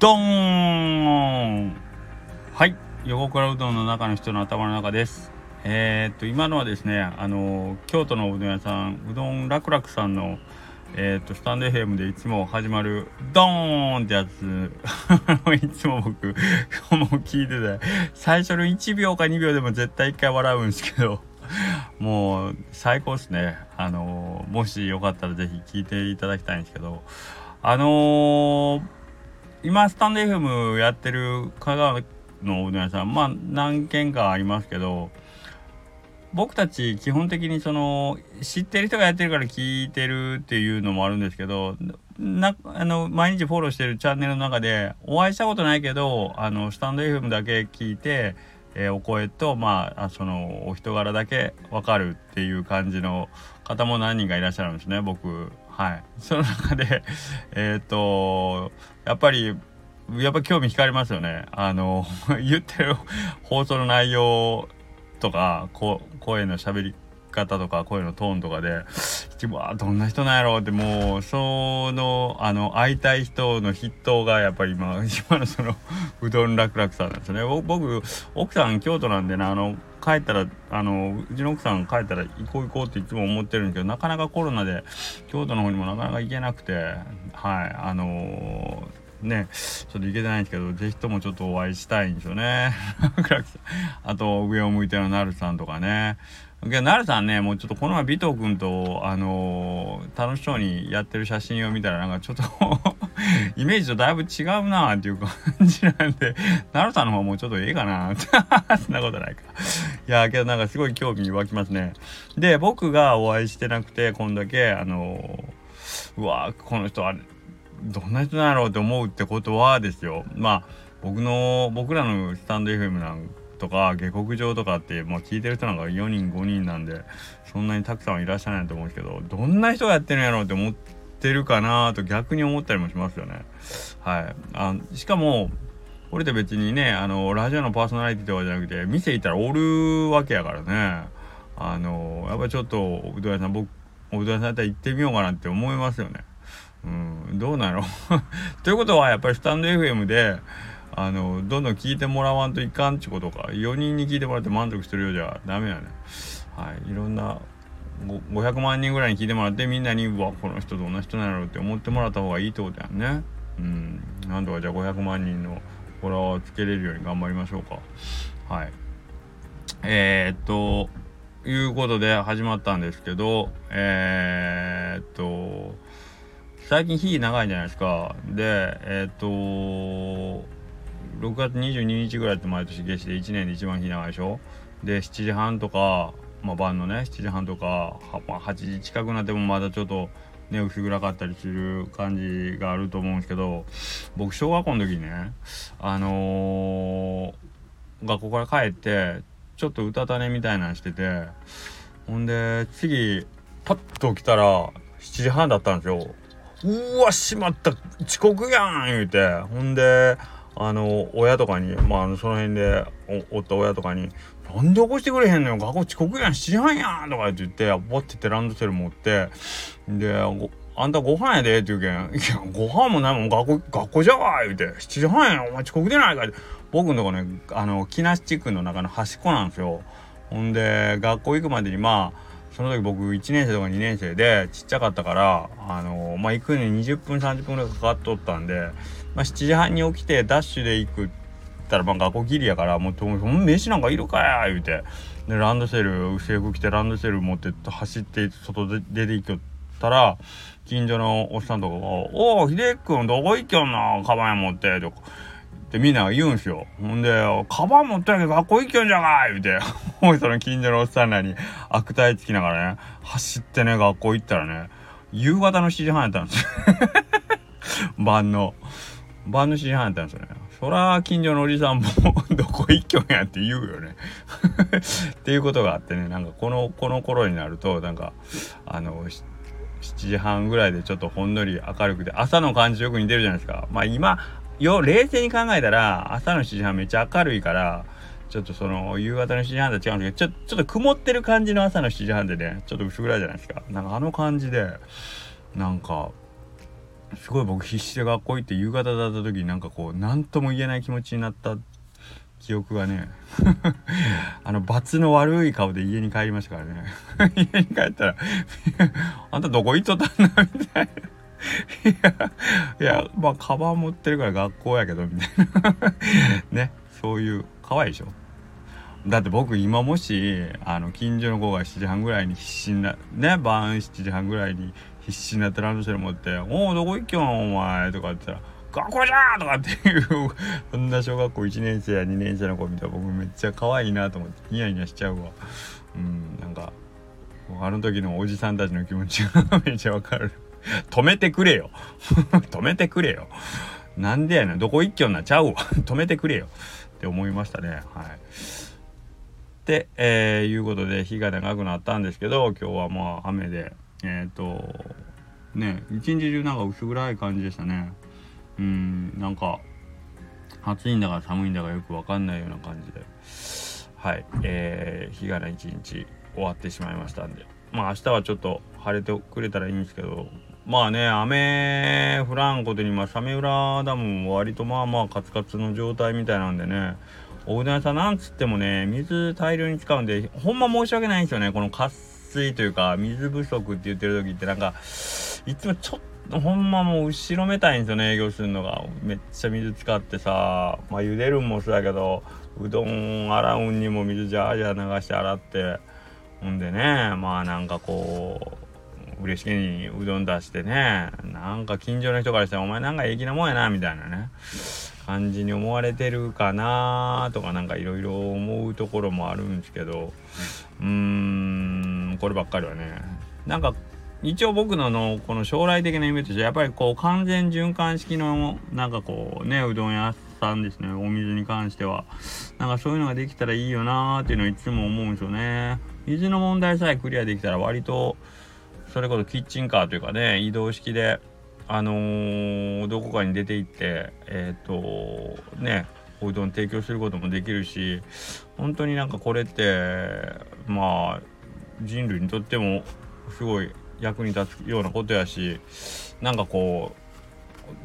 ドーンはい横倉うどんの中の人の頭の中です。えー、っと今のはですねあの京都のうどん屋さんうどん楽々さんのえー、っとスタンド FM でいつも始まるドーンってやつ。いつも僕もう聞いてて最初の1秒か2秒でも絶対1回笑うんですけどもう最高ですね。あのもしよかったら是非聞いていただきたいんですけどあのー今スタンド FM やってる香川のうどん屋さんまあ何軒かありますけど僕たち基本的にその知ってる人がやってるから聞いてるっていうのもあるんですけどなあの毎日フォローしてるチャンネルの中でお会いしたことないけどあのスタンド FM だけ聞いて、えー、お声とまあそのお人柄だけ分かるっていう感じの方も何人かいらっしゃるんですね僕。はい。その中で、えっ、と、やっぱり、やっぱ興味惹かれますよね。あの、言ってる放送の内容とか、こ声のしゃべり方とか、声のトーンとかでう、わどんな人なんやろうって、もう、その、あの、会いたい人の筆頭が、やっぱり今、今のその、うどん楽々さんなんですね。僕、奥さん京都なんでね、あの、帰ったらあのうちの奥さん帰ったら行こう行こうっていつも思ってるんだけどなかなかコロナで京都の方にもなかなか行けなくてはいあのー、ねちょっと行けてないんですけど是非ともちょっとお会いしたいんですよね。あと上を向いてのなるさんとかね。けどなるさんねもうちょっとこの前尾藤君とあのー、楽しそうにやってる写真を見たらなんかちょっと イメージとだいぶ違うなっていう感じなんで、なるさんの方もうちょっとええかな そんなことないか。いや、けどなんかすごい興味湧きますね。で、僕がお会いしてなくて、こんだけ、あのー、うわこの人は、どんな人なんやろうって思うってことはですよ。まあ、僕の、僕らのスタンド FM なんとか下克上とかって、まあ、聞いてる人なんか4人5人なんでそんなにたくさんはいらっしゃらないと思うんですけどどんな人がやってるんやろうって思ってるかなと逆に思ったりもしますよね。はい。あしかも、これって別にね、あの、ラジオのパーソナリティとかじゃなくて、店行ったらおるわけやからね。あの、やっぱちょっと、うどん屋さん、僕、おうどん屋さんやったら行ってみようかなって思いますよね。うん、どうなの？ということは、やっぱりスタンド FM で、あの、どんどん聞いてもらわんといかんっちことか、4人に聞いてもらって満足してるようじゃダメやね。はい。いろんな500万人ぐらいに聞いてもらってみんなにうわこの人どんな人なんやろうって思ってもらった方がいいってことやんね。うん。なんとかじゃあ500万人のフォロワーをつけれるように頑張りましょうか。はい。えー、っということで始まったんですけどえー、っと最近日長いじゃないですか。でえー、っと6月22日ぐらいって毎年夏至で1年で一番日長いでしょ？で7時半とかまあ、晩のね7時半とか、まあ、8時近くなってもまだちょっとね薄暗かったりする感じがあると思うんですけど僕小学校の時にねあのー、学校から帰ってちょっとうたた寝みたいなんしててほんで次パッと起きたら7時半だったんですよ。うわしまった遅刻やん言うてほんであの親とかにまあその辺でおった親とかになんで起こしてくれへんのよ学校遅刻やん7時半やんとか言って、ボってってランドセル持って、で、あんたご飯やでって言うけん、いや、ご飯もないもん、学校、学校じゃわ言うて、7時半やん、お前遅刻出ないかって。僕のとこね、あの、木梨地区の中の端っこなんですよ。ほんで、学校行くまでにまあ、その時僕1年生とか2年生でちっちゃかったから、あのまあ、行くのに20分30分ぐらいかかっとったんで、まあ、7時半に起きてダッシュで行くったらまあ学校ギリやからもう「飯なんかいるかや」言うてでランドセル制服着てランドセル持って走って外で出て行きよったら近所のおっさんとかが「おお秀樹君どこ行きよんなカバン持って」とか。ってみんなが言うんすよ。ほんで、カバン持ってなきゃ学校行きよんじゃがい？言うて、おいその近所のおっさんらに悪態つきながらね、走ってね、学校行ったらね、夕方の7時半やったんですよ。晩の。晩の7時半ったんですよね。そら近所のおじさんも どこ一挙やって言うよね。っていうことがあってね。なんかこのこの頃になるとなんかあの7時半ぐらいでちょっとほんのり明るくて朝の感じよく似てるじゃないですか。まあ今よ冷静に考えたら朝の7時半めっちゃ明るいからちょっとその夕方の7時半とは違うんですけどちょちょっと曇ってる感じの朝の7時半でねちょっと薄暗いじゃないですか。なんかあの感じでなんかすごい僕必死で学校行って夕方だった時になんかこう何とも言えない気持ちになった記憶がね。あの罰の悪い顔で家に帰りましたからね。家に帰ったら あんたどこ行っとったんだみたいな。いやいやまあカバン持ってるから学校やけどみたいな。ねそういう可愛いでしょ。だって僕今もしあの近所の子が7時半ぐらいに必死になね晩7時半ぐらいに必死になってランドセル持って「おおどこ行きよんお前」とか言ったら「学校じゃ!」とかっていうそんな小学校1年生や2年生の子見たら僕めっちゃ可愛いなと思ってニヤニヤしちゃうわ。うんなんかあの時のおじさんたちの気持ちが めっちゃわかる。止めてくれよ。止めてくれよ。なんでやねん。どこ行きよんなちゃうわ。止めてくれよ。って思いましたね。はい。で、えー、いうことで日が長くなったんですけど今日はまあ雨でえっ、ー、とね一日中なんか薄暗い感じでしたね。うんなんか暑いんだか寒いんだかよく分かんないような感じで。はいえー、日がな一日終わってしまいましたんで。まあ明日はちょっと晴れてくれたらいいんですけど。まあね雨降らんことにまあサメ浦ダムも割とまあまあカツカツの状態みたいなんでねおうどん屋さんなんつってもね水大量に使うんでほんま申し訳ないんですよねこの渇水というか水不足って言ってる時ってなんかいつもちょっとほんまもう後ろめたいんですよね営業するのが。めっちゃ水使ってさ。まあ茹でるんもそうやけどうどん洗うんにも水ジャージャー流して洗って。ほんでねまあなんかこう嬉しげにうどん出してね。なんか近所の人からしたら「お前なんか粋なもんやな」みたいなね。感じに思われてるかなとかなんかいろいろ思うところもあるんですけど。うーんこればっかりはね。なんか一応僕ののこの将来的な夢としてやっぱりこう完全循環式のなんかこうねうどん屋さんですね。お水に関しては。なんかそういうのができたらいいよなーっていうのはいつも思うんですよね。水の問題さえクリアできたら割とそれこそキッチンカーというかね移動式であのー、どこかに出て行ってえっ、ー、とねおうどん提供することもできるし本当になんかこれってまあ人類にとってもすごい役に立つようなことやしなんかこう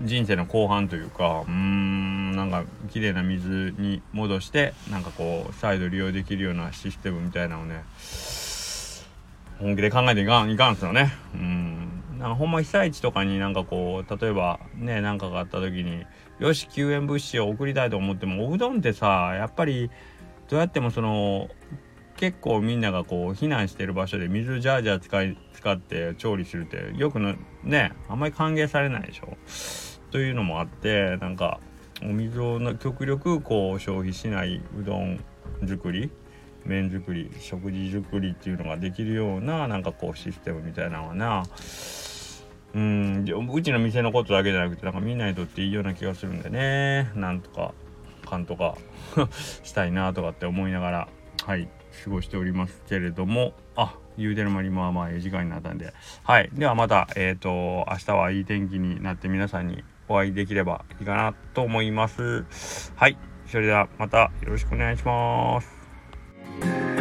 人生の後半というかうーんなんか綺麗な水に戻してなんかこう再度利用できるようなシステムみたいなのをね本気で考えていかんいかんすよね。うん。なんかほんま被災地とかになんかこう例えばね何かがあった時によし救援物資を送りたいと思ってもおうどんってさやっぱりどうやってもその結構みんながこう避難してる場所で水ジャージャー使い使って調理するってよくのねあんまり歓迎されないでしょ？というのもあってなんかお水を極力こう消費しないうどん作り麺作り食事作りっていうのができるようななんかこうシステムみたいなのはなうんうちの店のことだけじゃなくてなんかみんなにとっていいような気がするんでねなんとかかんとか したいなとかって思いながらはい過ごしておりますけれどもあ言うてる間にまあまあええ時間になったんで。はい。ではまたえっ、ー、と明日はいい天気になって皆さんにお会いできればいいかなと思います。はい。それではまたよろしくお願いします。